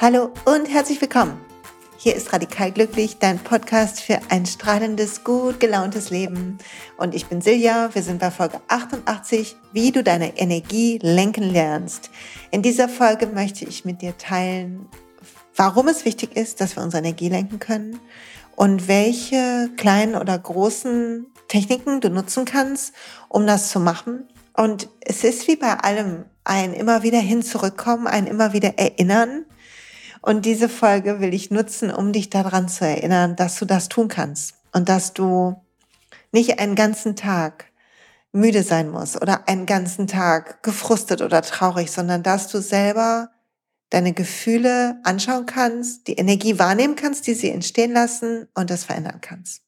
Hallo und herzlich willkommen. Hier ist Radikal Glücklich, dein Podcast für ein strahlendes, gut gelauntes Leben. Und ich bin Silja. Wir sind bei Folge 88, wie du deine Energie lenken lernst. In dieser Folge möchte ich mit dir teilen, warum es wichtig ist, dass wir unsere Energie lenken können und welche kleinen oder großen Techniken du nutzen kannst, um das zu machen. Und es ist wie bei allem ein immer wieder hin zurückkommen, ein immer wieder erinnern und diese Folge will ich nutzen, um dich daran zu erinnern, dass du das tun kannst und dass du nicht einen ganzen Tag müde sein musst oder einen ganzen Tag gefrustet oder traurig, sondern dass du selber deine Gefühle anschauen kannst, die Energie wahrnehmen kannst, die sie entstehen lassen und das verändern kannst.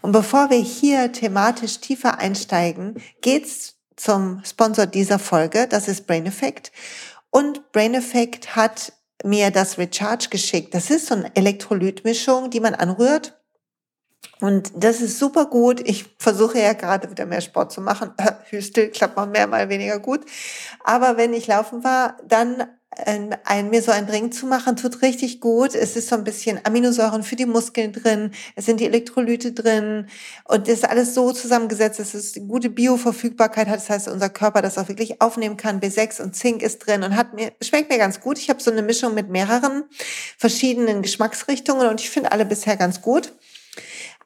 Und bevor wir hier thematisch tiefer einsteigen, geht's zum Sponsor dieser Folge, das ist Brain Effect. Und Brain Effect hat mir das Recharge geschickt. Das ist so eine Elektrolytmischung, die man anrührt. Und das ist super gut. Ich versuche ja gerade wieder mehr Sport zu machen. Hüstel klappt mal mehr, mal weniger gut. Aber wenn ich laufen war, dann ein, mir so ein Drink zu machen, tut richtig gut. Es ist so ein bisschen Aminosäuren für die Muskeln drin, es sind die Elektrolyte drin und ist alles so zusammengesetzt, dass es gute Bioverfügbarkeit hat. Das heißt, unser Körper das auch wirklich aufnehmen kann. B6 und Zink ist drin und hat mir, schmeckt mir ganz gut. Ich habe so eine Mischung mit mehreren verschiedenen Geschmacksrichtungen und ich finde alle bisher ganz gut.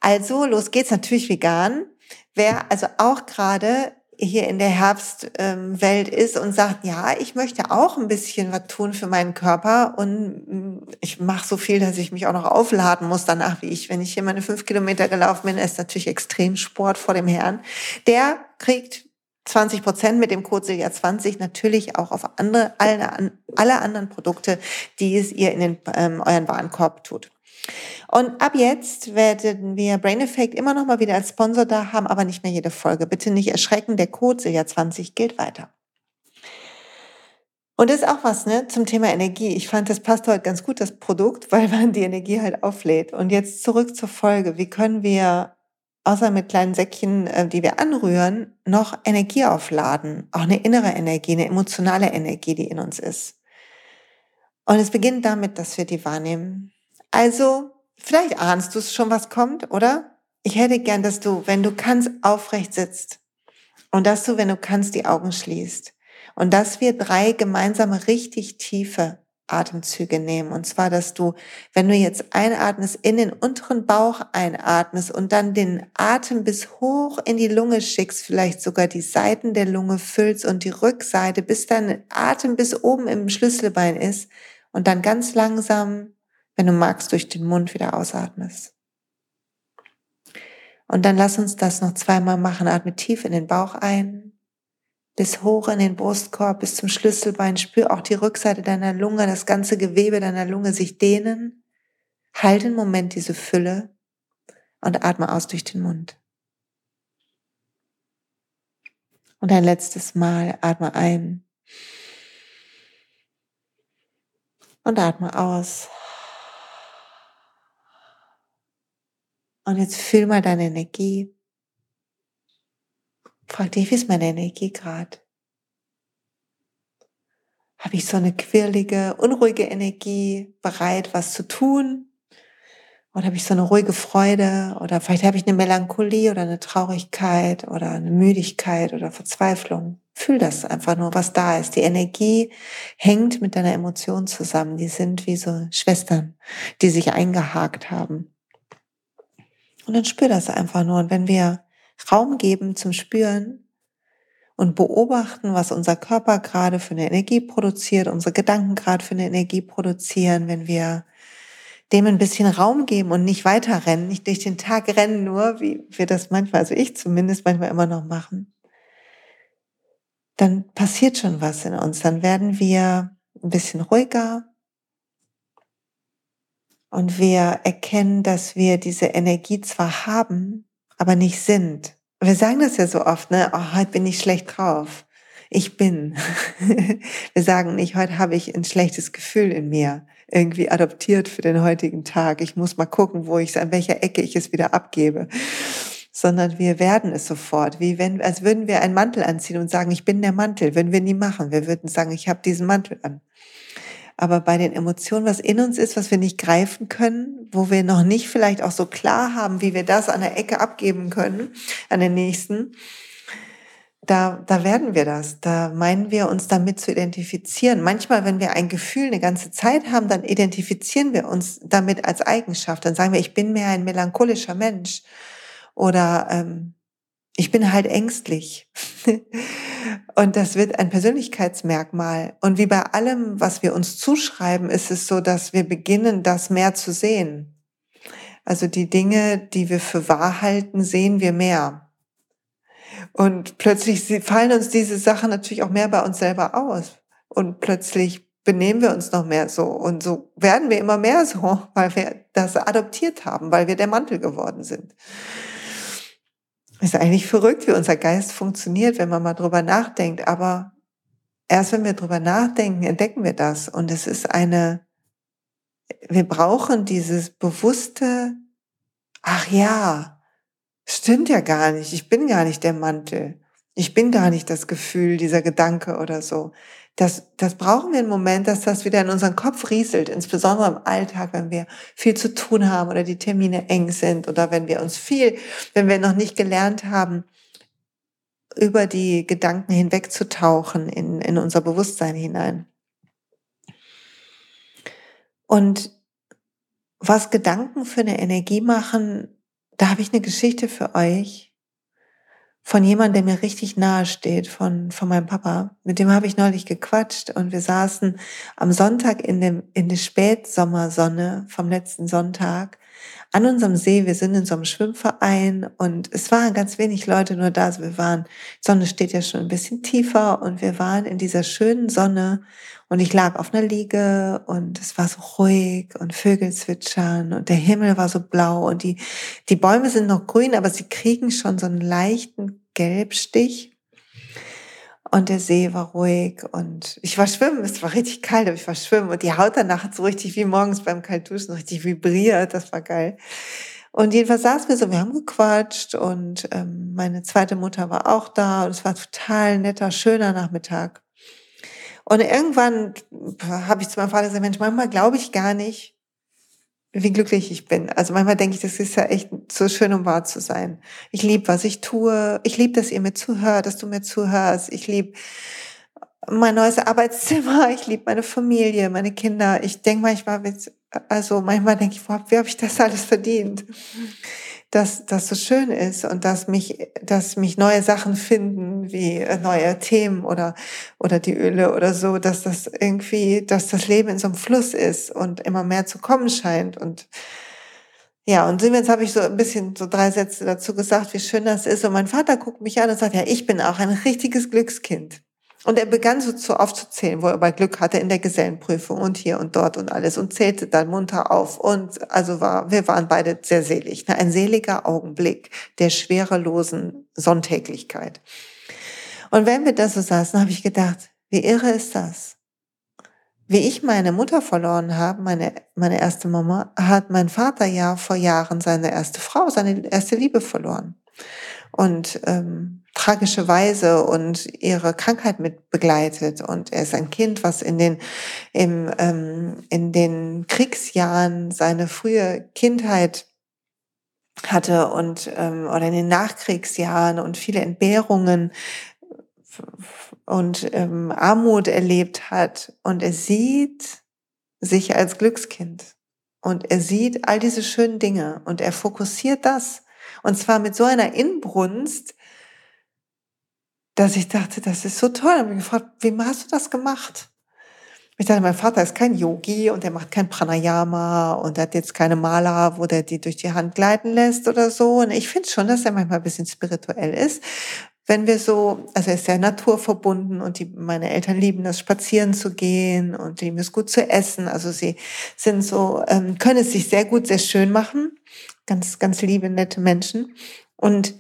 Also, los geht's natürlich vegan. Wer also auch gerade hier in der Herbstwelt ist und sagt, ja, ich möchte auch ein bisschen was tun für meinen Körper und mm, ich mache so viel, dass ich mich auch noch aufladen muss danach, wie ich, wenn ich hier meine fünf Kilometer gelaufen bin, ist natürlich extrem Sport vor dem Herrn. Der kriegt 20 Prozent mit dem Code Silja 20 natürlich auch auf andere, alle, alle anderen Produkte, die es ihr in den, ähm, euren Warenkorb tut. Und ab jetzt werden wir Brain Effect immer noch mal wieder als Sponsor da haben, aber nicht mehr jede Folge. Bitte nicht erschrecken, der Code Silja 20 gilt weiter. Und das ist auch was, ne, zum Thema Energie. Ich fand, das passt heute ganz gut, das Produkt, weil man die Energie halt auflädt. Und jetzt zurück zur Folge. Wie können wir, außer mit kleinen Säckchen, äh, die wir anrühren, noch Energie aufladen? Auch eine innere Energie, eine emotionale Energie, die in uns ist. Und es beginnt damit, dass wir die wahrnehmen. Also, vielleicht ahnst du es schon, was kommt, oder? Ich hätte gern, dass du, wenn du kannst, aufrecht sitzt. Und dass du, wenn du kannst, die Augen schließt. Und dass wir drei gemeinsame, richtig tiefe Atemzüge nehmen. Und zwar, dass du, wenn du jetzt einatmest, in den unteren Bauch einatmest und dann den Atem bis hoch in die Lunge schickst, vielleicht sogar die Seiten der Lunge füllst und die Rückseite, bis dein Atem bis oben im Schlüsselbein ist und dann ganz langsam wenn du magst, durch den Mund wieder ausatmest. Und dann lass uns das noch zweimal machen. Atme tief in den Bauch ein, bis hoch in den Brustkorb, bis zum Schlüsselbein. Spür auch die Rückseite deiner Lunge, das ganze Gewebe deiner Lunge sich dehnen. Halt einen Moment diese Fülle und atme aus durch den Mund. Und ein letztes Mal atme ein und atme aus. Und jetzt fühl mal deine Energie. Frag dich, wie ist meine Energie gerade? Habe ich so eine quirlige, unruhige Energie, bereit, was zu tun? Oder habe ich so eine ruhige Freude? Oder vielleicht habe ich eine Melancholie oder eine Traurigkeit oder eine Müdigkeit oder Verzweiflung. Fühl das einfach nur, was da ist. Die Energie hängt mit deiner Emotion zusammen. Die sind wie so Schwestern, die sich eingehakt haben. Und dann spür das einfach nur. Und wenn wir Raum geben zum Spüren und beobachten, was unser Körper gerade für eine Energie produziert, unsere Gedanken gerade für eine Energie produzieren, wenn wir dem ein bisschen Raum geben und nicht weiter rennen, nicht durch den Tag rennen nur, wie wir das manchmal, also ich zumindest manchmal immer noch machen, dann passiert schon was in uns. Dann werden wir ein bisschen ruhiger, und wir erkennen, dass wir diese Energie zwar haben, aber nicht sind. Wir sagen das ja so oft, ne? Oh, heute bin ich schlecht drauf. Ich bin. wir sagen nicht, heute habe ich ein schlechtes Gefühl in mir, irgendwie adoptiert für den heutigen Tag. Ich muss mal gucken, wo ich es, an welcher Ecke ich es wieder abgebe. Sondern wir werden es sofort, wie wenn, als würden wir einen Mantel anziehen und sagen, ich bin der Mantel. Würden wir nie machen. Wir würden sagen, ich habe diesen Mantel an. Aber bei den Emotionen, was in uns ist, was wir nicht greifen können, wo wir noch nicht vielleicht auch so klar haben, wie wir das an der Ecke abgeben können, an den nächsten, da, da werden wir das. Da meinen wir uns damit zu identifizieren. Manchmal, wenn wir ein Gefühl eine ganze Zeit haben, dann identifizieren wir uns damit als Eigenschaft. Dann sagen wir, ich bin mehr ein melancholischer Mensch oder ähm, ich bin halt ängstlich. Und das wird ein Persönlichkeitsmerkmal. Und wie bei allem, was wir uns zuschreiben, ist es so, dass wir beginnen, das mehr zu sehen. Also die Dinge, die wir für wahr halten, sehen wir mehr. Und plötzlich fallen uns diese Sachen natürlich auch mehr bei uns selber aus. Und plötzlich benehmen wir uns noch mehr so. Und so werden wir immer mehr so, weil wir das adoptiert haben, weil wir der Mantel geworden sind. Ist eigentlich verrückt, wie unser Geist funktioniert, wenn man mal drüber nachdenkt. Aber erst wenn wir drüber nachdenken, entdecken wir das. Und es ist eine, wir brauchen dieses bewusste, ach ja, stimmt ja gar nicht. Ich bin gar nicht der Mantel. Ich bin gar nicht das Gefühl, dieser Gedanke oder so. Das, das brauchen wir einen Moment, dass das wieder in unseren Kopf rieselt, insbesondere im Alltag, wenn wir viel zu tun haben oder die Termine eng sind oder wenn wir uns viel, wenn wir noch nicht gelernt haben, über die Gedanken hinwegzutauchen in, in unser Bewusstsein hinein. Und was Gedanken für eine Energie machen, da habe ich eine Geschichte für euch von jemandem, der mir richtig nahe steht, von, von meinem Papa. Mit dem habe ich neulich gequatscht und wir saßen am Sonntag in, dem, in der Spätsommersonne vom letzten Sonntag an unserem See. Wir sind in so einem Schwimmverein und es waren ganz wenig Leute nur da. Also wir waren, die Sonne steht ja schon ein bisschen tiefer und wir waren in dieser schönen Sonne und ich lag auf einer Liege und es war so ruhig und Vögel zwitschern und der Himmel war so blau und die, die Bäume sind noch grün, aber sie kriegen schon so einen leichten Gelbstich. Und der See war ruhig und ich war schwimmen, es war richtig kalt, aber ich war schwimmen und die Haut danach hat so richtig wie morgens beim Kaltduschen richtig vibriert, das war geil. Und jedenfalls saßen wir so, wir haben gequatscht und ähm, meine zweite Mutter war auch da und es war total netter, schöner Nachmittag. Und irgendwann habe ich zu meinem Vater gesagt, Mensch, manchmal glaube ich gar nicht, wie glücklich ich bin. Also manchmal denke ich, das ist ja echt so schön, um wahr zu sein. Ich liebe, was ich tue. Ich liebe, dass ihr mir zuhört, dass du mir zuhörst. Ich liebe mein neues Arbeitszimmer. Ich liebe meine Familie, meine Kinder. Ich denke manchmal, also manchmal denke ich, wie habe ich das alles verdient? Dass das so schön ist und dass mich, dass mich neue Sachen finden, wie äh, neue Themen oder, oder die Öle oder so, dass das irgendwie, dass das Leben in so einem Fluss ist und immer mehr zu kommen scheint und, ja, und Siemens habe ich so ein bisschen so drei Sätze dazu gesagt, wie schön das ist. Und mein Vater guckt mich an und sagt, ja, ich bin auch ein richtiges Glückskind. Und er begann so zu aufzuzählen, wo er bei Glück hatte in der Gesellenprüfung und hier und dort und alles und zählte dann munter auf. Und also war, wir waren beide sehr selig. Ne? Ein seliger Augenblick der schwerelosen Sonntäglichkeit. Und wenn wir da so saßen, habe ich gedacht, wie irre ist das? Wie ich meine Mutter verloren habe, meine, meine erste Mama, hat mein Vater ja vor Jahren seine erste Frau, seine erste Liebe verloren. Und ähm, tragische Weise und ihre Krankheit mit begleitet. Und er ist ein Kind, was in den, im, ähm, in den Kriegsjahren seine frühe Kindheit hatte und ähm, oder in den Nachkriegsjahren und viele Entbehrungen und ähm, Armut erlebt hat. Und er sieht sich als Glückskind. Und er sieht all diese schönen Dinge und er fokussiert das. Und zwar mit so einer Inbrunst, dass ich dachte, das ist so toll. Und habe gefragt, wie hast du das gemacht? Ich dachte, mein Vater ist kein Yogi und er macht kein Pranayama und hat jetzt keine Maler, wo der die durch die Hand gleiten lässt oder so. Und ich finde schon, dass er manchmal ein bisschen spirituell ist. Wenn wir so, also er ist sehr naturverbunden und die, meine Eltern lieben das, spazieren zu gehen und lieben es gut zu essen. Also sie sind so, ähm, können es sich sehr gut, sehr schön machen. Ganz, ganz liebe, nette Menschen. Und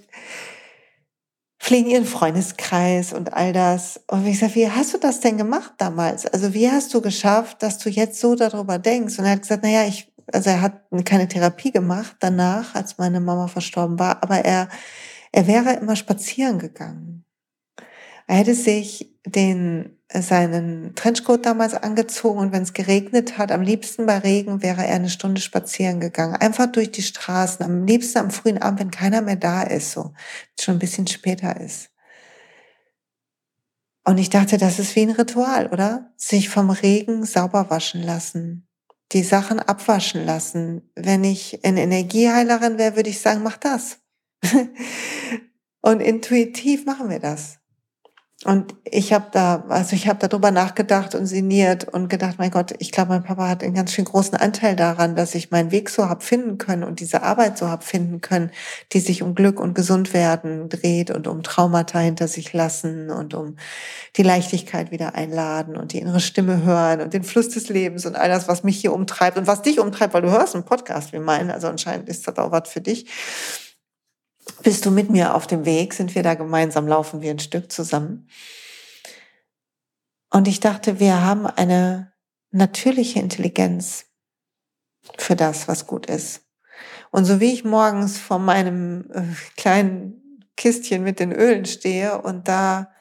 pflegen ihren Freundeskreis und all das. Und ich sage, wie hast du das denn gemacht damals? Also wie hast du geschafft, dass du jetzt so darüber denkst? Und er hat gesagt, na ja, ich, also er hat keine Therapie gemacht danach, als meine Mama verstorben war, aber er, er wäre immer spazieren gegangen. Er hätte sich den, seinen Trenchcoat damals angezogen und wenn es geregnet hat, am liebsten bei Regen wäre er eine Stunde spazieren gegangen. Einfach durch die Straßen, am liebsten am frühen Abend, wenn keiner mehr da ist, so, schon ein bisschen später ist. Und ich dachte, das ist wie ein Ritual, oder? Sich vom Regen sauber waschen lassen, die Sachen abwaschen lassen. Wenn ich eine Energieheilerin wäre, würde ich sagen, mach das. Und intuitiv machen wir das. Und ich habe da, also ich habe darüber nachgedacht und sinniert und gedacht, mein Gott, ich glaube, mein Papa hat einen ganz schön großen Anteil daran, dass ich meinen Weg so hab finden können und diese Arbeit so hab finden können, die sich um Glück und Gesundwerden dreht und um Traumata hinter sich lassen und um die Leichtigkeit wieder einladen und die innere Stimme hören und den Fluss des Lebens und all das, was mich hier umtreibt und was dich umtreibt, weil du hörst einen Podcast wie meinen, also anscheinend ist das auch was für dich bist du mit mir auf dem Weg? Sind wir da gemeinsam? Laufen wir ein Stück zusammen? Und ich dachte, wir haben eine natürliche Intelligenz für das, was gut ist. Und so wie ich morgens vor meinem äh, kleinen Kistchen mit den Ölen stehe und da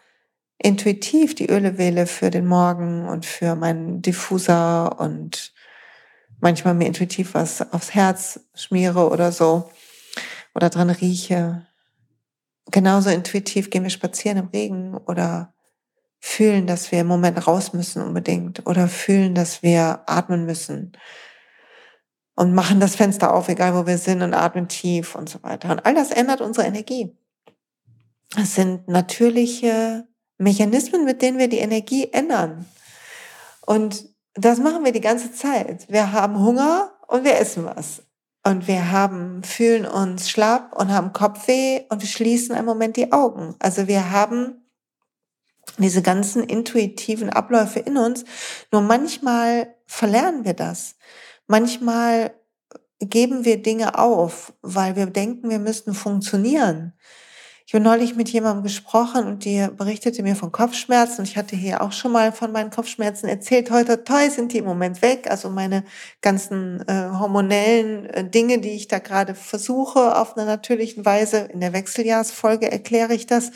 intuitiv die Öle wähle für den Morgen und für meinen Diffuser und manchmal mir intuitiv was aufs Herz schmiere oder so, oder dran rieche. Genauso intuitiv gehen wir spazieren im Regen oder fühlen, dass wir im Moment raus müssen unbedingt oder fühlen, dass wir atmen müssen und machen das Fenster auf, egal wo wir sind und atmen tief und so weiter. Und all das ändert unsere Energie. Es sind natürliche Mechanismen, mit denen wir die Energie ändern. Und das machen wir die ganze Zeit. Wir haben Hunger und wir essen was. Und wir haben, fühlen uns schlapp und haben Kopfweh und wir schließen einen Moment die Augen. Also wir haben diese ganzen intuitiven Abläufe in uns. Nur manchmal verlernen wir das. Manchmal geben wir Dinge auf, weil wir denken, wir müssten funktionieren. Ich habe neulich mit jemandem gesprochen und die berichtete mir von Kopfschmerzen. Ich hatte hier auch schon mal von meinen Kopfschmerzen erzählt. Heute toll sind die im Moment weg. Also meine ganzen äh, hormonellen äh, Dinge, die ich da gerade versuche auf einer natürlichen Weise. In der Wechseljahrsfolge erkläre ich das.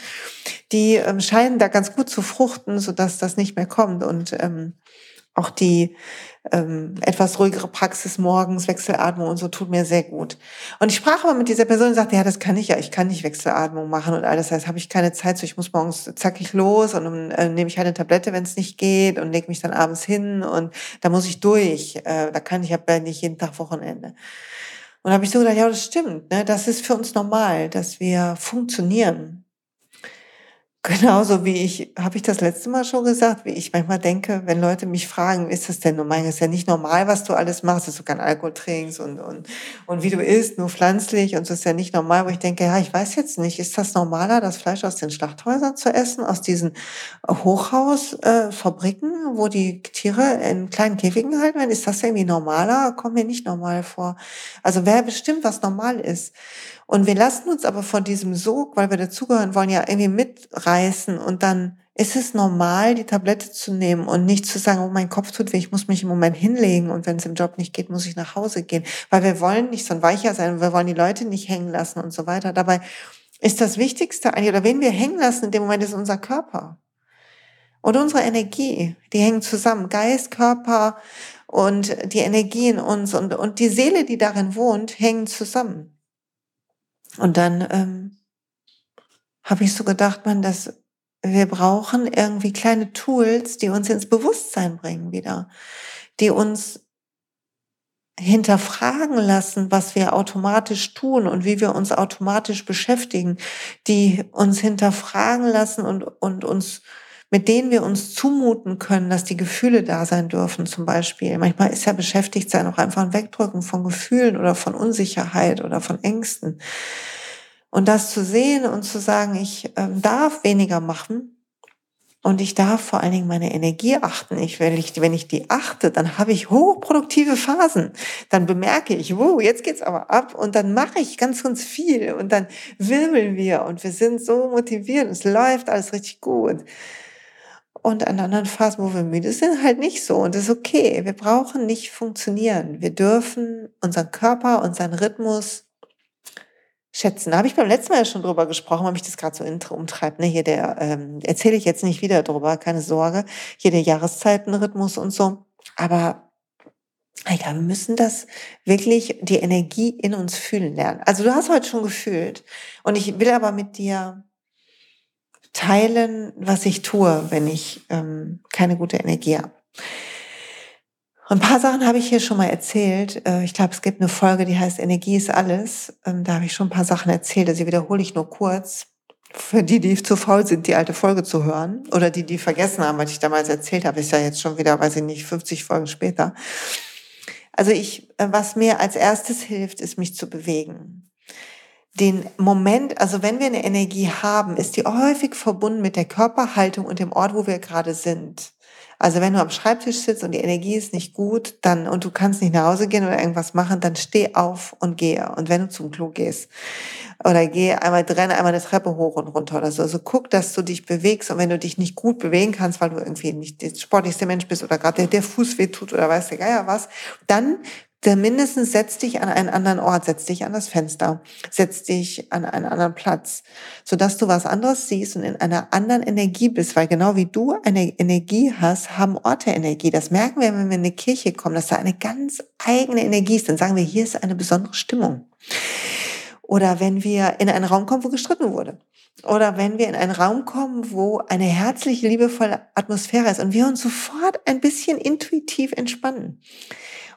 Die ähm, scheinen da ganz gut zu fruchten, sodass das nicht mehr kommt. Und ähm, auch die ähm, etwas ruhigere Praxis morgens, Wechselatmung und so tut mir sehr gut. Und ich sprach aber mit dieser Person und sagte, ja, das kann ich ja, ich kann nicht Wechselatmung machen und alles. Das heißt, habe ich keine Zeit, so ich muss morgens zackig los und dann äh, nehme ich halt eine Tablette, wenn es nicht geht und lege mich dann abends hin und da muss ich durch. Äh, da kann ich ja nicht jeden Tag Wochenende. Und habe ich so gedacht, ja, das stimmt. Ne? Das ist für uns normal, dass wir funktionieren. Genauso wie ich, habe ich das letzte Mal schon gesagt, wie ich manchmal denke, wenn Leute mich fragen, ist das denn normal? Ist ja nicht normal, was du alles machst, dass du keinen Alkohol trinkst und, und, und wie du isst, nur pflanzlich und so ist ja nicht normal, wo ich denke, ja, ich weiß jetzt nicht, ist das normaler, das Fleisch aus den Schlachthäusern zu essen, aus diesen Hochhausfabriken, wo die Tiere in kleinen Käfigen halten werden? Ist das irgendwie normaler? Kommt mir nicht normal vor. Also wer bestimmt, was normal ist? Und wir lassen uns aber von diesem Sog, weil wir dazugehören wollen, ja irgendwie mitreißen und dann ist es normal, die Tablette zu nehmen und nicht zu sagen, oh, mein Kopf tut weh, ich muss mich im Moment hinlegen und wenn es im Job nicht geht, muss ich nach Hause gehen. Weil wir wollen nicht so ein Weicher sein, wir wollen die Leute nicht hängen lassen und so weiter. Dabei ist das Wichtigste eigentlich, oder wen wir hängen lassen in dem Moment, ist unser Körper. Und unsere Energie, die hängen zusammen. Geist, Körper und die Energie in uns und, und die Seele, die darin wohnt, hängen zusammen. Und dann ähm, habe ich so gedacht, man, dass wir brauchen irgendwie kleine Tools, die uns ins Bewusstsein bringen wieder, die uns hinterfragen lassen, was wir automatisch tun und wie wir uns automatisch beschäftigen, die uns hinterfragen lassen und, und uns, mit denen wir uns zumuten können, dass die Gefühle da sein dürfen, zum Beispiel. Manchmal ist ja beschäftigt sein auch einfach ein Wegdrücken von Gefühlen oder von Unsicherheit oder von Ängsten. Und das zu sehen und zu sagen, ich ähm, darf weniger machen und ich darf vor allen Dingen meine Energie achten. Ich, wenn, ich, wenn ich die achte, dann habe ich hochproduktive Phasen. Dann bemerke ich, wow, jetzt geht's aber ab und dann mache ich ganz, ganz viel und dann wirbeln wir und wir sind so motiviert. Es läuft alles richtig gut. Und an anderen Phasen, wo wir müde sind, halt nicht so. Und das ist okay. Wir brauchen nicht funktionieren. Wir dürfen unseren Körper, unseren Rhythmus schätzen. Da habe ich beim letzten Mal ja schon drüber gesprochen, weil mich das gerade so umtreibt. Ne? Hier der ähm, erzähle ich jetzt nicht wieder drüber, keine Sorge. Hier der Jahreszeitenrhythmus und so. Aber ja, wir müssen das wirklich die Energie in uns fühlen lernen. Also du hast heute schon gefühlt. Und ich will aber mit dir teilen, was ich tue, wenn ich ähm, keine gute Energie habe. Ein paar Sachen habe ich hier schon mal erzählt. Äh, ich glaube, es gibt eine Folge, die heißt Energie ist alles. Ähm, da habe ich schon ein paar Sachen erzählt, also wiederhole ich nur kurz. Für die, die zu faul sind, die alte Folge zu hören oder die, die vergessen haben, was ich damals erzählt habe, ist ja jetzt schon wieder, weiß ich nicht, 50 Folgen später. Also ich, äh, was mir als erstes hilft, ist mich zu bewegen. Den Moment, also wenn wir eine Energie haben, ist die häufig verbunden mit der Körperhaltung und dem Ort, wo wir gerade sind. Also wenn du am Schreibtisch sitzt und die Energie ist nicht gut, dann und du kannst nicht nach Hause gehen oder irgendwas machen, dann steh auf und gehe. Und wenn du zum Klo gehst oder geh einmal renne einmal eine Treppe hoch und runter oder so, also guck, dass du dich bewegst. Und wenn du dich nicht gut bewegen kannst, weil du irgendwie nicht der sportlichste Mensch bist oder gerade der, der Fuß weh tut oder weiß der Geier was, dann der mindestens setz dich an einen anderen Ort, setz dich an das Fenster, setz dich an einen anderen Platz, sodass du was anderes siehst und in einer anderen Energie bist, weil genau wie du eine Energie hast, haben Orte Energie. Das merken wir, wenn wir in eine Kirche kommen, dass da eine ganz eigene Energie ist. Dann sagen wir, hier ist eine besondere Stimmung. Oder wenn wir in einen Raum kommen, wo gestritten wurde. Oder wenn wir in einen Raum kommen, wo eine herzliche, liebevolle Atmosphäre ist und wir uns sofort ein bisschen intuitiv entspannen.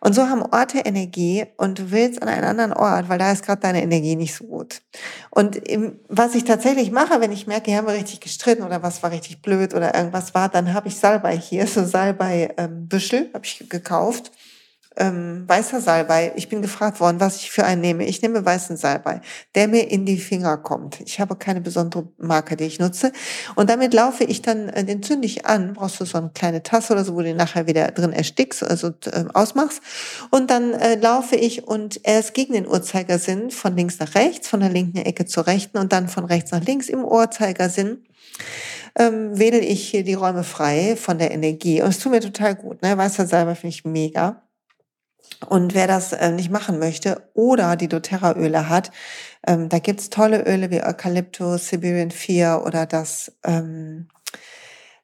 Und so haben Orte Energie und du willst an einen anderen Ort, weil da ist gerade deine Energie nicht so gut. Und im, was ich tatsächlich mache, wenn ich merke, hier haben wir richtig gestritten oder was war richtig blöd oder irgendwas war, dann habe ich Salbei hier, so Salbei-Büschel ähm, habe ich gekauft ähm, weißer Salbei. Ich bin gefragt worden, was ich für einen nehme. Ich nehme weißen Salbei, der mir in die Finger kommt. Ich habe keine besondere Marke, die ich nutze. Und damit laufe ich dann, äh, den zünde ich an. Brauchst du so eine kleine Tasse oder so, wo du den nachher wieder drin erstickst, also äh, ausmachst. Und dann äh, laufe ich und erst gegen den Uhrzeigersinn von links nach rechts, von der linken Ecke zur rechten und dann von rechts nach links im Uhrzeigersinn ähm, wedel ich hier die Räume frei von der Energie. Und es tut mir total gut. Ne? Weißer Salbei finde ich mega. Und wer das äh, nicht machen möchte oder die doTERRA-Öle hat, ähm, da gibt's tolle Öle wie Eukalyptus, Siberian 4 oder das ähm,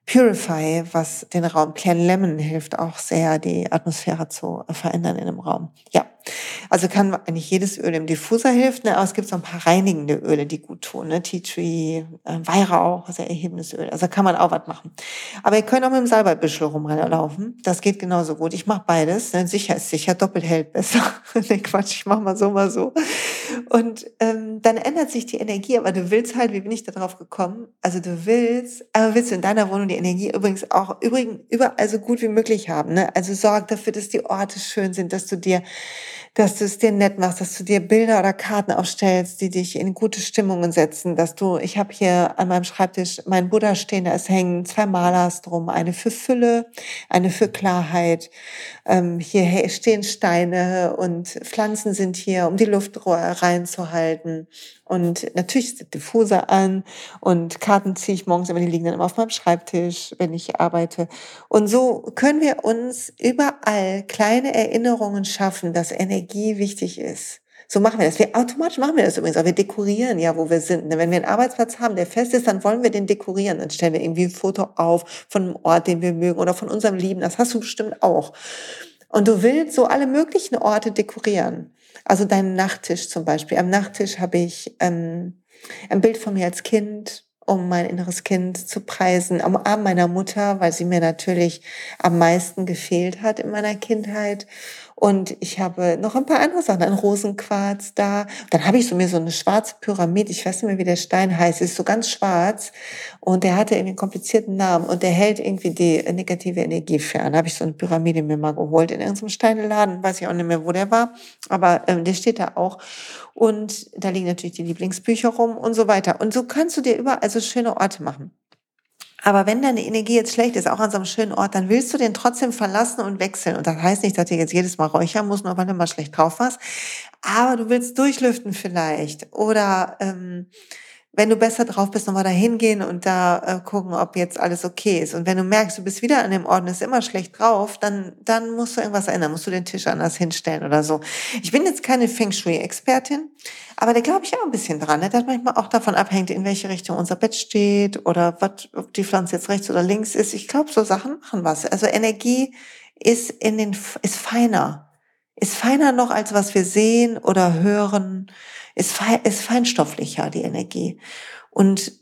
Purify, was den Raum, Clear Lemon hilft auch sehr, die Atmosphäre zu verändern in einem Raum. Ja, also kann eigentlich jedes Öl im Diffuser hilft, ne? aber es gibt so ein paar reinigende Öle, die gut tun. Ne? Tea Tree, äh, Weihrauch, sehr erhebendes Öl. Also kann man auch was machen. Aber ihr könnt auch mit dem Salbeibüschel rumlaufen. Das geht genauso gut. Ich mache beides. Ne? Sicher ist sicher, doppelt hält besser. ne, Quatsch, ich mach mal so, mal so. Und ähm, dann ändert sich die Energie, aber du willst halt, wie bin ich da drauf gekommen? Also du willst, aber willst du in deiner Wohnung die Energie übrigens auch übrigens überall so gut wie möglich haben. Ne? Also sorg dafür, dass die Orte schön sind, dass du dir dass du es dir nett machst, dass du dir Bilder oder Karten aufstellst, die dich in gute Stimmungen setzen, dass du, ich habe hier an meinem Schreibtisch meinen Buddha stehen, da hängen zwei Malers drum, eine für Fülle, eine für Klarheit. Ähm, hier stehen Steine und Pflanzen sind hier, um die Luft reinzuhalten. Und natürlich ist der Diffuser an und Karten ziehe ich morgens immer, die liegen dann immer auf meinem Schreibtisch, wenn ich arbeite. Und so können wir uns überall kleine Erinnerungen schaffen, dass Energie wichtig ist. So machen wir das. Wir automatisch machen wir das übrigens, aber wir dekorieren ja, wo wir sind. Wenn wir einen Arbeitsplatz haben, der fest ist, dann wollen wir den dekorieren. Dann stellen wir irgendwie ein Foto auf von einem Ort, den wir mögen oder von unserem Lieben. Das hast du bestimmt auch. Und du willst so alle möglichen Orte dekorieren. Also deinen Nachttisch zum Beispiel. Am Nachttisch habe ich ähm, ein Bild von mir als Kind, um mein inneres Kind zu preisen. Am Arm meiner Mutter, weil sie mir natürlich am meisten gefehlt hat in meiner Kindheit. Und ich habe noch ein paar andere Sachen, ein Rosenquarz da. Dann habe ich so mir so eine schwarze Pyramide, ich weiß nicht mehr, wie der Stein heißt, ist so ganz schwarz. Und der hatte irgendwie einen komplizierten Namen und der hält irgendwie die negative Energie fern. Habe ich so eine Pyramide mir mal geholt in irgendeinem Steineladen, weiß ich auch nicht mehr, wo der war. Aber ähm, der steht da auch. Und da liegen natürlich die Lieblingsbücher rum und so weiter. Und so kannst du dir überall so schöne Orte machen. Aber wenn deine Energie jetzt schlecht ist, auch an so einem schönen Ort, dann willst du den trotzdem verlassen und wechseln. Und das heißt nicht, dass du jetzt jedes Mal räuchern musst, nur weil du mal schlecht drauf warst. Aber du willst durchlüften vielleicht. Oder ähm, wenn du besser drauf bist, nochmal da hingehen und da äh, gucken, ob jetzt alles okay ist. Und wenn du merkst, du bist wieder an dem Ort und ist immer schlecht drauf, dann, dann musst du irgendwas ändern, musst du den Tisch anders hinstellen oder so. Ich bin jetzt keine Feng Shui-Expertin, aber da glaube ich auch ein bisschen dran, ne? dass manchmal auch davon abhängt, in welche Richtung unser Bett steht oder was, ob die Pflanze jetzt rechts oder links ist. Ich glaube, so Sachen machen was. Also Energie ist in den, ist feiner. Ist feiner noch, als was wir sehen oder hören ist, ist feinstofflicher, die Energie. Und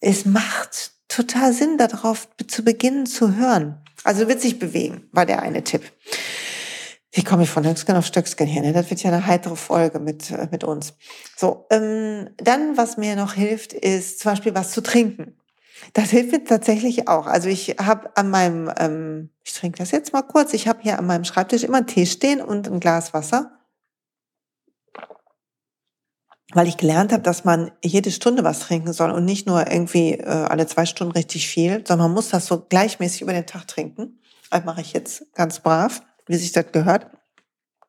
es macht total Sinn, darauf zu beginnen zu hören. Also wird sich bewegen, war der eine Tipp. Wie komme ich von Höchstgen auf Stöcksken hier? Ne? Das wird ja eine heitere Folge mit, äh, mit uns. So, ähm, dann, was mir noch hilft, ist zum Beispiel was zu trinken. Das hilft mir tatsächlich auch. Also ich habe an meinem, ähm, ich trinke das jetzt mal kurz, ich habe hier an meinem Schreibtisch immer einen Tee stehen und ein Glas Wasser weil ich gelernt habe, dass man jede Stunde was trinken soll und nicht nur irgendwie äh, alle zwei Stunden richtig viel, sondern man muss das so gleichmäßig über den Tag trinken. Das mache ich jetzt ganz brav, wie sich das gehört.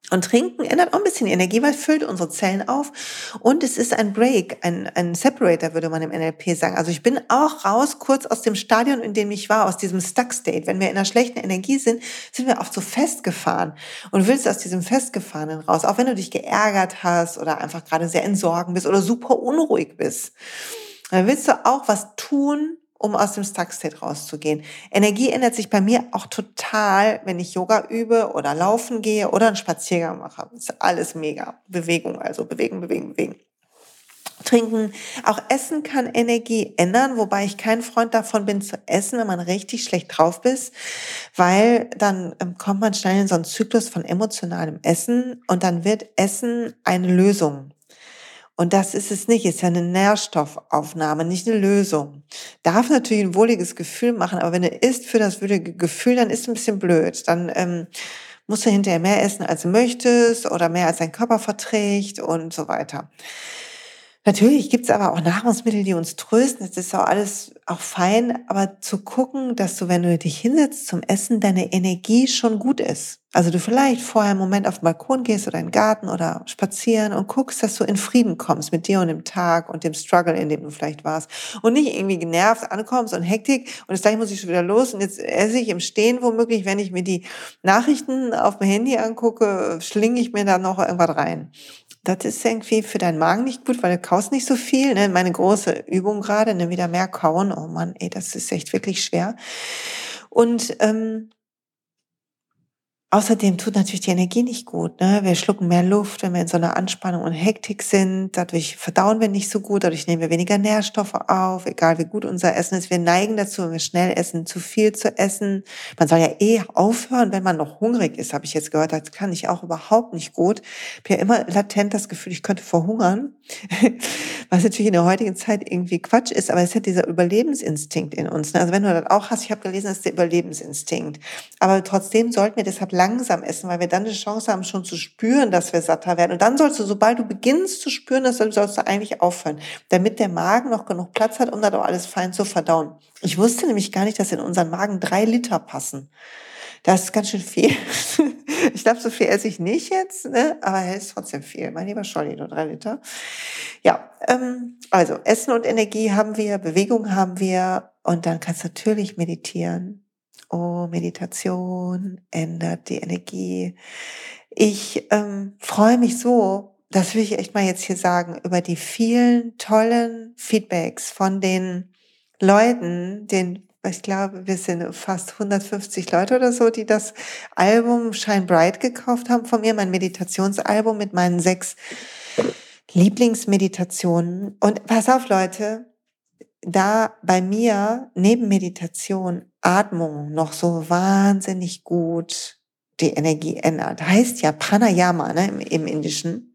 Und Trinken ändert auch ein bisschen Energie, weil füllt unsere Zellen auf. Und es ist ein Break, ein, ein Separator, würde man im NLP sagen. Also ich bin auch raus, kurz aus dem Stadion, in dem ich war, aus diesem Stuck-State. Wenn wir in einer schlechten Energie sind, sind wir oft so festgefahren. Und willst aus diesem Festgefahrenen raus, auch wenn du dich geärgert hast oder einfach gerade sehr in Sorgen bist oder super unruhig bist. Dann willst du auch was tun, um aus dem Stuck-State rauszugehen. Energie ändert sich bei mir auch total, wenn ich Yoga übe oder laufen gehe oder einen Spaziergang mache. Das ist alles mega. Bewegung, also bewegen, bewegen, bewegen. Trinken. Auch Essen kann Energie ändern, wobei ich kein Freund davon bin zu essen, wenn man richtig schlecht drauf ist, weil dann ähm, kommt man schnell in so einen Zyklus von emotionalem Essen und dann wird Essen eine Lösung. Und das ist es nicht, ist ja eine Nährstoffaufnahme, nicht eine Lösung. Darf natürlich ein wohliges Gefühl machen, aber wenn du isst für das wohlige Gefühl, dann ist es ein bisschen blöd. Dann ähm, musst du hinterher mehr essen, als du möchtest oder mehr als dein Körper verträgt und so weiter. Natürlich gibt's aber auch Nahrungsmittel, die uns trösten. Das ist auch alles auch fein, aber zu gucken, dass du, wenn du dich hinsetzt zum Essen, deine Energie schon gut ist. Also du vielleicht vorher einen Moment auf den Balkon gehst oder in den Garten oder spazieren und guckst, dass du in Frieden kommst mit dir und dem Tag und dem Struggle, in dem du vielleicht warst. Und nicht irgendwie genervt ankommst und Hektik und jetzt gleich muss ich schon wieder los und jetzt esse ich im Stehen womöglich, wenn ich mir die Nachrichten auf dem Handy angucke, schlinge ich mir da noch irgendwas rein. Das ist irgendwie für deinen Magen nicht gut, weil du kaust nicht so viel. Ne? Meine große Übung gerade, ne? wieder mehr kauen. Oh Mann, ey, das ist echt wirklich schwer. Und ähm, Außerdem tut natürlich die Energie nicht gut. Ne? Wir schlucken mehr Luft, wenn wir in so einer Anspannung und Hektik sind. Dadurch verdauen wir nicht so gut, dadurch nehmen wir weniger Nährstoffe auf, egal wie gut unser Essen ist. Wir neigen dazu, wenn wir schnell essen, zu viel zu essen. Man soll ja eh aufhören, wenn man noch hungrig ist, habe ich jetzt gehört. Das kann ich auch überhaupt nicht gut. Ich habe ja immer latent das Gefühl, ich könnte verhungern. Was natürlich in der heutigen Zeit irgendwie Quatsch ist, aber es hat dieser Überlebensinstinkt in uns. Ne? Also wenn du das auch hast, ich habe gelesen, das ist der Überlebensinstinkt. Aber trotzdem sollten wir deshalb langsam essen, weil wir dann die Chance haben, schon zu spüren, dass wir satter werden. Und dann sollst du, sobald du beginnst zu spüren, das sollst du eigentlich aufhören, damit der Magen noch genug Platz hat, um das auch alles fein zu verdauen. Ich wusste nämlich gar nicht, dass in unseren Magen drei Liter passen. Das ist ganz schön viel. Ich glaube, so viel esse ich nicht jetzt, ne? aber es ist trotzdem viel. Mein lieber Scholli, nur drei Liter. Ja, ähm, also Essen und Energie haben wir, Bewegung haben wir und dann kannst du natürlich meditieren. Oh, Meditation ändert die Energie. Ich ähm, freue mich so, das will ich echt mal jetzt hier sagen, über die vielen tollen Feedbacks von den Leuten, den ich glaube, wir sind fast 150 Leute oder so, die das Album Shine Bright gekauft haben von mir, mein Meditationsalbum mit meinen sechs Lieblingsmeditationen. Und pass auf, Leute, da bei mir neben Meditation Atmung noch so wahnsinnig gut die Energie ändert. Heißt ja Pranayama ne, im, im Indischen.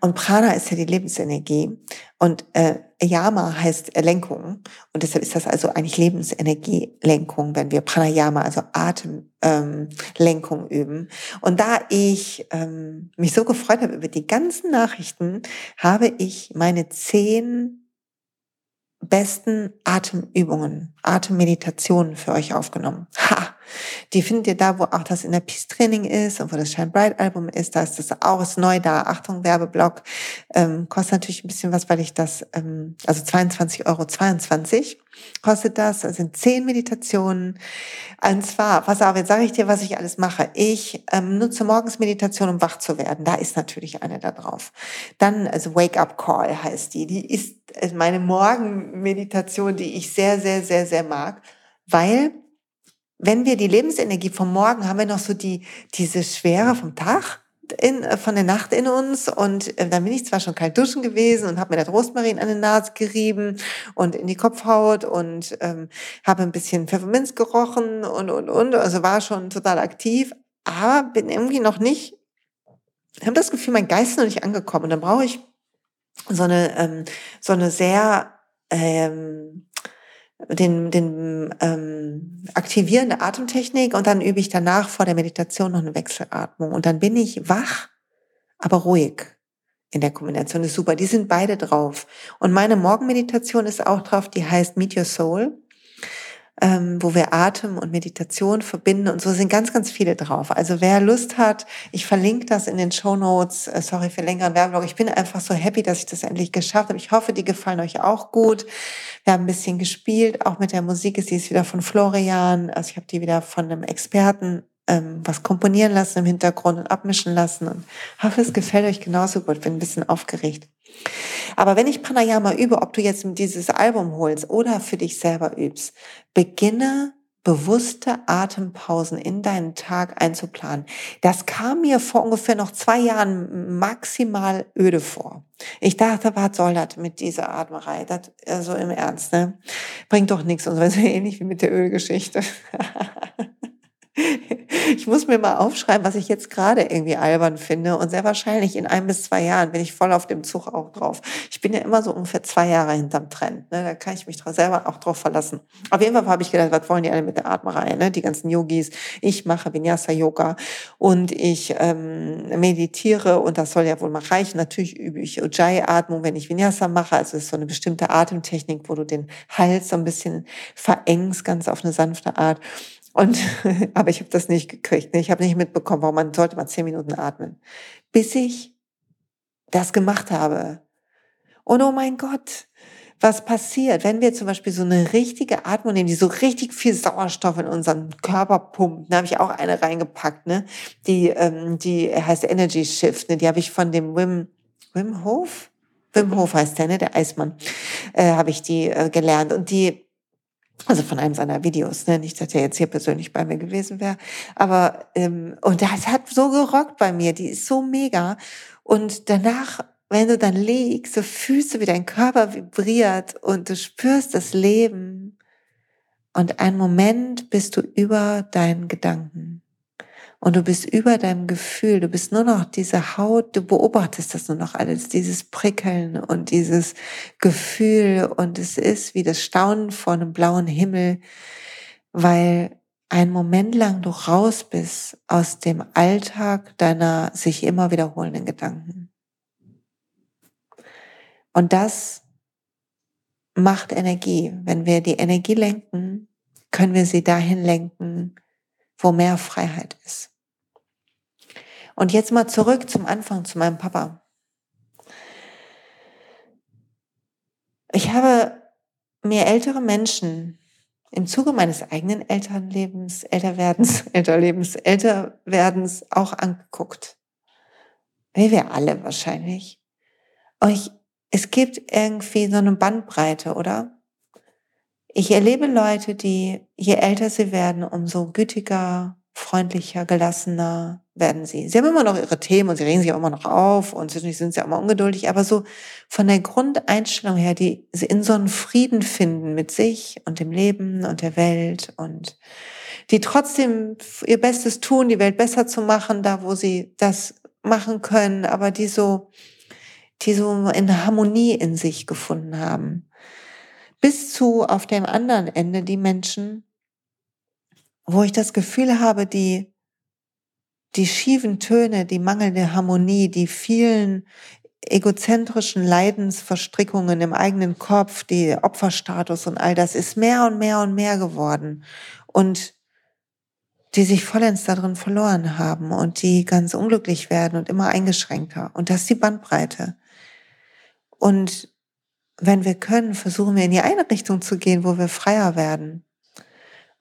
Und Prana ist ja die Lebensenergie und äh, Yama heißt Lenkung und deshalb ist das also eigentlich Lebensenergielenkung, wenn wir Pranayama, also Atemlenkung ähm, üben. Und da ich ähm, mich so gefreut habe über die ganzen Nachrichten, habe ich meine zehn besten Atemübungen, Atemmeditationen für euch aufgenommen. Ha! Die findet ihr da, wo auch das in der Peace Training ist und wo das Shine Bright Album ist. Da ist das auch ist neu da. Achtung, Werbeblock. Ähm, kostet natürlich ein bisschen was, weil ich das, ähm, also 22,22 Euro 22 kostet das. Das sind zehn Meditationen. Und zwar, pass auf, jetzt sage ich dir, was ich alles mache. Ich ähm, nutze morgens Meditation, um wach zu werden. Da ist natürlich eine da drauf. Dann, also Wake Up Call heißt die. Die ist äh, meine Morgenmeditation, die ich sehr, sehr, sehr, sehr mag, weil wenn wir die Lebensenergie vom Morgen haben wir noch so die, diese Schwere vom Tag in, äh, von der Nacht in uns. Und äh, dann bin ich zwar schon kalt duschen gewesen und habe mir das Rosmarin an den Nase gerieben und in die Kopfhaut und ähm, habe ein bisschen Pfefferminz gerochen und und und. Also war schon total aktiv, aber bin irgendwie noch nicht, habe das Gefühl, mein Geist ist noch nicht angekommen. Und dann brauche ich so eine ähm, so eine sehr ähm, den, den ähm, aktivierende Atemtechnik und dann übe ich danach vor der Meditation noch eine Wechselatmung und dann bin ich wach, aber ruhig in der Kombination. Das ist super. Die sind beide drauf. Und meine Morgenmeditation ist auch drauf, die heißt Meet Your Soul ähm, wo wir Atem und Meditation verbinden und so sind ganz, ganz viele drauf. Also wer Lust hat, ich verlinke das in den Show Notes. Äh, sorry für längeren Werbeblock. Ich bin einfach so happy, dass ich das endlich geschafft habe. Ich hoffe, die gefallen euch auch gut. Wir haben ein bisschen gespielt, auch mit der Musik. Sie ist wieder von Florian. Also ich habe die wieder von einem Experten ähm, was komponieren lassen im Hintergrund und abmischen lassen und hoffe, es gefällt euch genauso gut. Bin ein bisschen aufgeregt. Aber wenn ich Pranayama übe, ob du jetzt dieses Album holst oder für dich selber übst, beginne bewusste Atempausen in deinen Tag einzuplanen. Das kam mir vor ungefähr noch zwei Jahren maximal öde vor. Ich dachte, was soll das mit dieser Atmerei? Das, also im Ernst, ne? Bringt doch nichts. Und so ähnlich wie mit der Ölgeschichte. Ich muss mir mal aufschreiben, was ich jetzt gerade irgendwie albern finde. Und sehr wahrscheinlich in ein bis zwei Jahren bin ich voll auf dem Zug auch drauf. Ich bin ja immer so ungefähr zwei Jahre hinterm Trend. Ne? Da kann ich mich selber auch drauf verlassen. Auf jeden Fall habe ich gedacht, was wollen die alle mit der Atmerei? Ne? Die ganzen Yogis. Ich mache Vinyasa-Yoga und ich ähm, meditiere und das soll ja wohl mal reichen. Natürlich übe ich Ujjayi-Atmung, wenn ich Vinyasa mache. Also es ist so eine bestimmte Atemtechnik, wo du den Hals so ein bisschen verengst, ganz auf eine sanfte Art. Und, aber ich habe das nicht gekriegt. Ne? Ich habe nicht mitbekommen, warum man sollte mal zehn Minuten atmen. Bis ich das gemacht habe. Und oh mein Gott, was passiert, wenn wir zum Beispiel so eine richtige Atmung nehmen, die so richtig viel Sauerstoff in unseren Körper pumpt. Da habe ich auch eine reingepackt, ne? Die, ähm, die heißt Energy Shift, ne? Die habe ich von dem Wim, Wim Hof? Wim Hof heißt der, ne? Der Eismann. Äh, habe ich die äh, gelernt. Und die also von einem seiner Videos, ne? nicht, dass er jetzt hier persönlich bei mir gewesen wäre, aber ähm, und das hat so gerockt bei mir, die ist so mega. Und danach, wenn du dann liegst, so fühlst du, wie dein Körper vibriert und du spürst das Leben. Und einen Moment bist du über deinen Gedanken und du bist über deinem Gefühl, du bist nur noch diese Haut, du beobachtest das nur noch alles, dieses Prickeln und dieses Gefühl und es ist wie das Staunen vor einem blauen Himmel, weil ein Moment lang du raus bist aus dem Alltag deiner sich immer wiederholenden Gedanken. Und das macht Energie. Wenn wir die Energie lenken, können wir sie dahin lenken, wo mehr Freiheit ist. Und jetzt mal zurück zum Anfang zu meinem Papa. Ich habe mir ältere Menschen im Zuge meines eigenen Elternlebens, Älterwerdens, Älterlebens, Älterwerdens auch angeguckt. Wie wir alle wahrscheinlich. Und ich, es gibt irgendwie so eine Bandbreite, oder? Ich erlebe Leute, die, je älter sie werden, umso gütiger, freundlicher, gelassener werden sie. Sie haben immer noch ihre Themen und sie regen sich auch immer noch auf und zwischendurch sind sie auch immer ungeduldig, aber so von der Grundeinstellung her, die sie in so einen Frieden finden mit sich und dem Leben und der Welt und die trotzdem ihr Bestes tun, die Welt besser zu machen, da wo sie das machen können, aber die so, die so in Harmonie in sich gefunden haben. Bis zu auf dem anderen Ende die Menschen, wo ich das Gefühl habe, die, die schiefen Töne, die mangelnde Harmonie, die vielen egozentrischen Leidensverstrickungen im eigenen Kopf, die Opferstatus und all das ist mehr und mehr und mehr geworden. Und die sich vollends darin verloren haben und die ganz unglücklich werden und immer eingeschränkter. Und das ist die Bandbreite. Und wenn wir können, versuchen wir in die eine Richtung zu gehen, wo wir freier werden.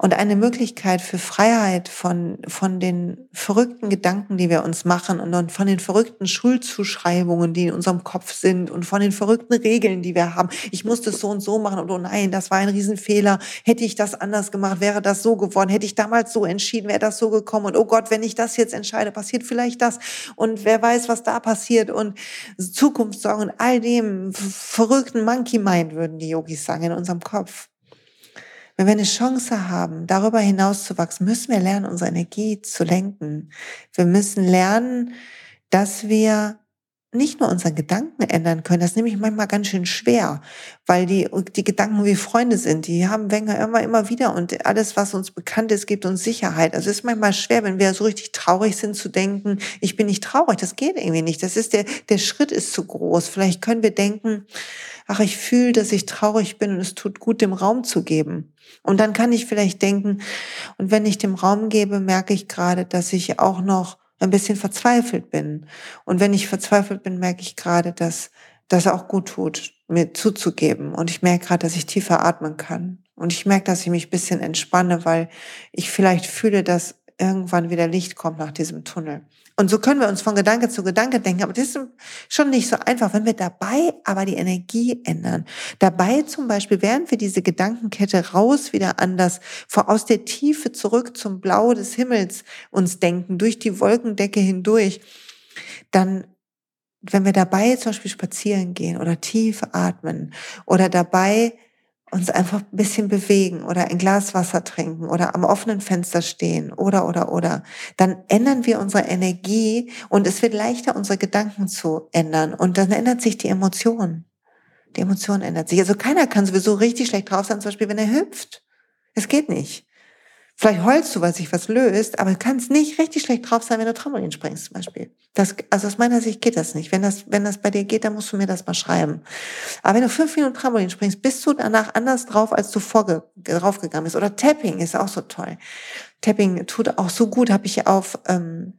Und eine Möglichkeit für Freiheit von, von den verrückten Gedanken, die wir uns machen und von den verrückten Schuldzuschreibungen, die in unserem Kopf sind und von den verrückten Regeln, die wir haben. Ich muss das so und so machen und oh nein, das war ein Riesenfehler. Hätte ich das anders gemacht, wäre das so geworden. Hätte ich damals so entschieden, wäre das so gekommen. Und oh Gott, wenn ich das jetzt entscheide, passiert vielleicht das. Und wer weiß, was da passiert. Und Zukunftssorgen und all dem verrückten Monkey Mind, würden die Yogis sagen, in unserem Kopf. Wenn wir eine Chance haben, darüber hinaus zu wachsen, müssen wir lernen, unsere Energie zu lenken. Wir müssen lernen, dass wir nicht nur unseren Gedanken ändern können, das nehme ich manchmal ganz schön schwer, weil die, die Gedanken wie Freunde sind, die haben wir immer, immer wieder und alles, was uns bekannt ist, gibt uns Sicherheit. Also es ist manchmal schwer, wenn wir so richtig traurig sind, zu denken, ich bin nicht traurig, das geht irgendwie nicht. Das ist der, der Schritt ist zu groß. Vielleicht können wir denken, ach, ich fühle, dass ich traurig bin und es tut gut, dem Raum zu geben. Und dann kann ich vielleicht denken, und wenn ich dem Raum gebe, merke ich gerade, dass ich auch noch ein bisschen verzweifelt bin. Und wenn ich verzweifelt bin, merke ich gerade, dass das auch gut tut, mir zuzugeben. Und ich merke gerade, dass ich tiefer atmen kann. Und ich merke, dass ich mich ein bisschen entspanne, weil ich vielleicht fühle, dass irgendwann wieder Licht kommt nach diesem Tunnel. Und so können wir uns von Gedanke zu Gedanke denken. Aber das ist schon nicht so einfach, wenn wir dabei aber die Energie ändern. Dabei zum Beispiel, während wir diese Gedankenkette raus wieder anders, vor aus der Tiefe zurück zum Blau des Himmels uns denken, durch die Wolkendecke hindurch, dann wenn wir dabei zum Beispiel spazieren gehen oder tief atmen oder dabei uns einfach ein bisschen bewegen oder ein Glas Wasser trinken oder am offenen Fenster stehen oder, oder, oder, dann ändern wir unsere Energie und es wird leichter, unsere Gedanken zu ändern und dann ändert sich die Emotion. Die Emotion ändert sich. Also keiner kann sowieso richtig schlecht drauf sein, zum Beispiel, wenn er hüpft. Es geht nicht. Vielleicht heulst du, weil sich was löst, aber kannst nicht richtig schlecht drauf sein, wenn du Trampolin springst zum Beispiel. Das, also aus meiner Sicht geht das nicht. Wenn das, wenn das bei dir geht, dann musst du mir das mal schreiben. Aber wenn du fünf Minuten Trampolin springst, bist du danach anders drauf, als du vorge draufgegangen bist. Oder Tapping ist auch so toll. Tapping tut auch so gut, habe ich auf, ähm,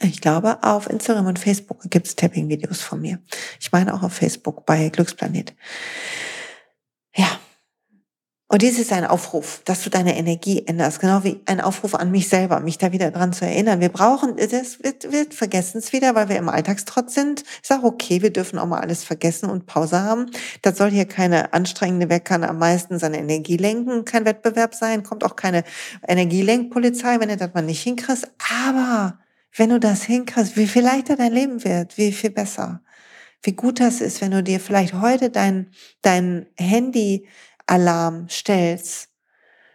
ich glaube, auf Instagram und Facebook gibt's Tapping-Videos von mir. Ich meine auch auf Facebook bei Glücksplanet. Und dies ist ein Aufruf, dass du deine Energie änderst, genau wie ein Aufruf an mich selber, mich da wieder dran zu erinnern. Wir brauchen, das wird, wir vergessen es wieder, weil wir im Alltagstrotz sind. Ich sage, okay, wir dürfen auch mal alles vergessen und Pause haben. Das soll hier keine anstrengende, wer am meisten seine Energie lenken, kein Wettbewerb sein, kommt auch keine Energielenkpolizei, wenn du das mal nicht hinkriegst. Aber wenn du das hinkriegst, wie viel leichter dein Leben wird, wie viel besser. Wie gut das ist, wenn du dir vielleicht heute dein, dein Handy Alarm stellst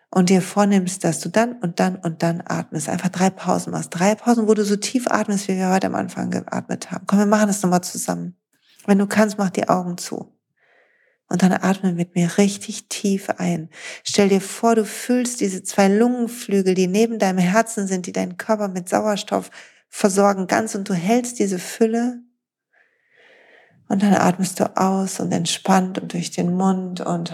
und dir vornimmst, dass du dann und dann und dann atmest. Einfach drei Pausen machst. Drei Pausen, wo du so tief atmest, wie wir heute am Anfang geatmet haben. Komm, wir machen das nochmal zusammen. Wenn du kannst, mach die Augen zu. Und dann atme mit mir richtig tief ein. Stell dir vor, du fühlst diese zwei Lungenflügel, die neben deinem Herzen sind, die deinen Körper mit Sauerstoff versorgen ganz und du hältst diese Fülle und dann atmest du aus und entspannt und durch den Mund und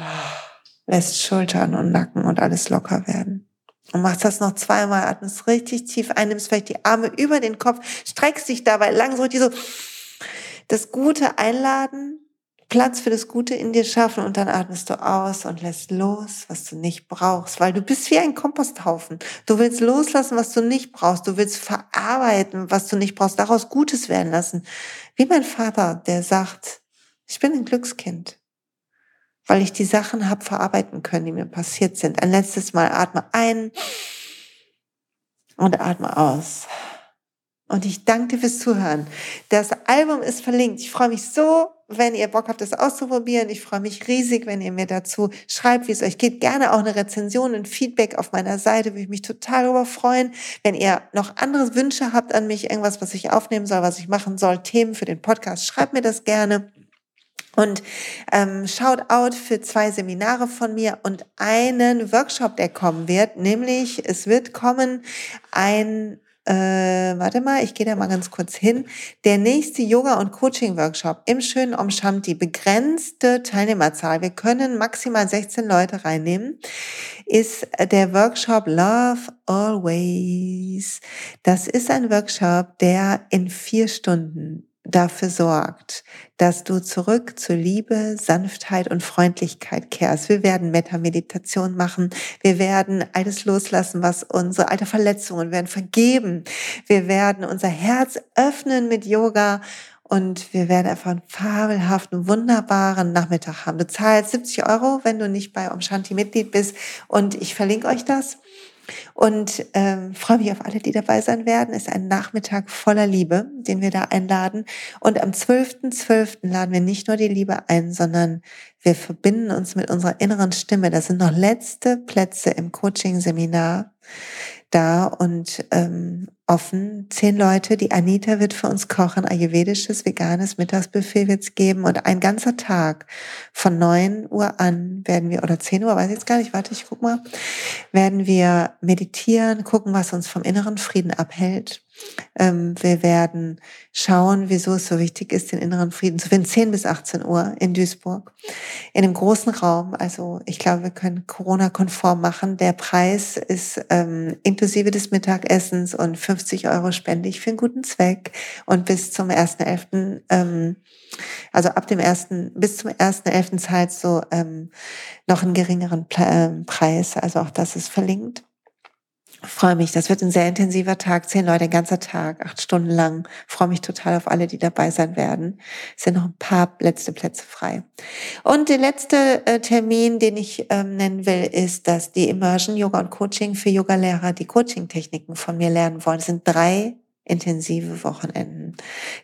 lässt Schultern und Nacken und alles locker werden. Und machst das noch zweimal, atmest richtig tief ein, nimmst vielleicht die Arme über den Kopf, streckst dich dabei langsam richtig so das Gute einladen, Platz für das Gute in dir schaffen und dann atmest du aus und lässt los, was du nicht brauchst, weil du bist wie ein Komposthaufen. Du willst loslassen, was du nicht brauchst. Du willst verarbeiten, was du nicht brauchst, daraus Gutes werden lassen. Wie mein Vater, der sagt, ich bin ein Glückskind weil ich die Sachen habe verarbeiten können, die mir passiert sind. Ein letztes Mal atme ein und atme aus. Und ich danke dir fürs Zuhören. Das Album ist verlinkt. Ich freue mich so, wenn ihr Bock habt, das auszuprobieren. Ich freue mich riesig, wenn ihr mir dazu schreibt, wie es euch geht. Gerne auch eine Rezension und Feedback auf meiner Seite. Würde ich mich total darüber freuen. Wenn ihr noch andere Wünsche habt an mich, irgendwas, was ich aufnehmen soll, was ich machen soll, Themen für den Podcast, schreibt mir das gerne. Und ähm, Shoutout für zwei Seminare von mir und einen Workshop, der kommen wird. Nämlich, es wird kommen ein äh, warte mal, ich gehe da mal ganz kurz hin. Der nächste Yoga- und Coaching-Workshop im schönen Om Shanti, begrenzte Teilnehmerzahl, wir können maximal 16 Leute reinnehmen, ist der Workshop Love Always. Das ist ein Workshop, der in vier Stunden dafür sorgt, dass du zurück zur Liebe, Sanftheit und Freundlichkeit kehrst. Wir werden Meta-Meditation machen. Wir werden alles loslassen, was unsere alte Verletzungen werden vergeben. Wir werden unser Herz öffnen mit Yoga und wir werden einfach einen fabelhaften, wunderbaren Nachmittag haben. Du zahlst 70 Euro, wenn du nicht bei Omshanti Mitglied bist und ich verlinke euch das. Und ähm, freue mich auf alle, die dabei sein werden. Ist ein Nachmittag voller Liebe, den wir da einladen. Und am 12.12. .12. laden wir nicht nur die Liebe ein, sondern wir verbinden uns mit unserer inneren Stimme. Das sind noch letzte Plätze im Coaching-Seminar da und ähm, offen. Zehn Leute. Die Anita wird für uns kochen. Ayurvedisches, veganes Mittagsbuffet wird's geben. Und ein ganzer Tag von neun Uhr an werden wir, oder zehn Uhr, weiß ich jetzt gar nicht, warte, ich guck mal, werden wir meditieren, gucken, was uns vom inneren Frieden abhält wir werden schauen, wieso es so wichtig ist, den inneren Frieden zu finden. 10 bis 18 Uhr in Duisburg. In einem großen Raum. Also ich glaube, wir können Corona-konform machen. Der Preis ist ähm, inklusive des Mittagessens und 50 Euro spende ich für einen guten Zweck. Und bis zum 1.11., ähm, also ab dem 1. bis zum 1.11. zahlt so ähm, noch einen geringeren ähm, Preis. Also auch das ist verlinkt freue mich. Das wird ein sehr intensiver Tag. Zehn Leute, ein ganzer Tag, acht Stunden lang. Freue mich total auf alle, die dabei sein werden. Es sind noch ein paar letzte Plätze frei. Und der letzte äh, Termin, den ich ähm, nennen will, ist, dass die Immersion Yoga und Coaching für Yogalehrer die Coaching-Techniken von mir lernen wollen. Es sind drei intensive Wochenenden.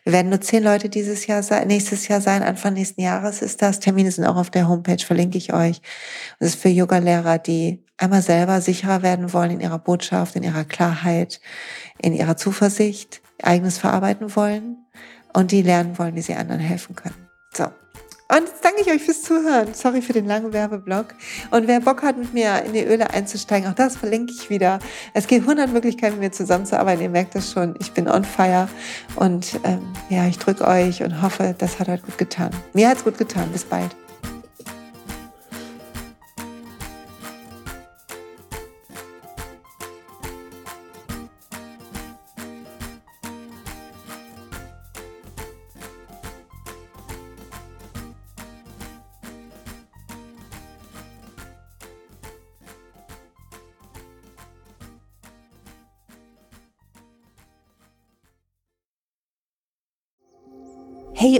Wir werden nur zehn Leute dieses Jahr sein, nächstes Jahr sein, Anfang nächsten Jahres ist das. Termine sind auch auf der Homepage, verlinke ich euch. Das ist für Yogalehrer, die einmal selber sicherer werden wollen in ihrer Botschaft, in ihrer Klarheit, in ihrer Zuversicht, eigenes verarbeiten wollen und die lernen wollen, wie sie anderen helfen können. So. Und jetzt danke ich euch fürs Zuhören. Sorry für den langen Werbeblock. Und wer Bock hat, mit mir in die Öle einzusteigen, auch das verlinke ich wieder. Es gibt 100 Möglichkeiten, mit mir zusammenzuarbeiten. Ihr merkt das schon. Ich bin on fire. Und ähm, ja, ich drücke euch und hoffe, das hat heute gut getan. Mir hat es gut getan. Bis bald.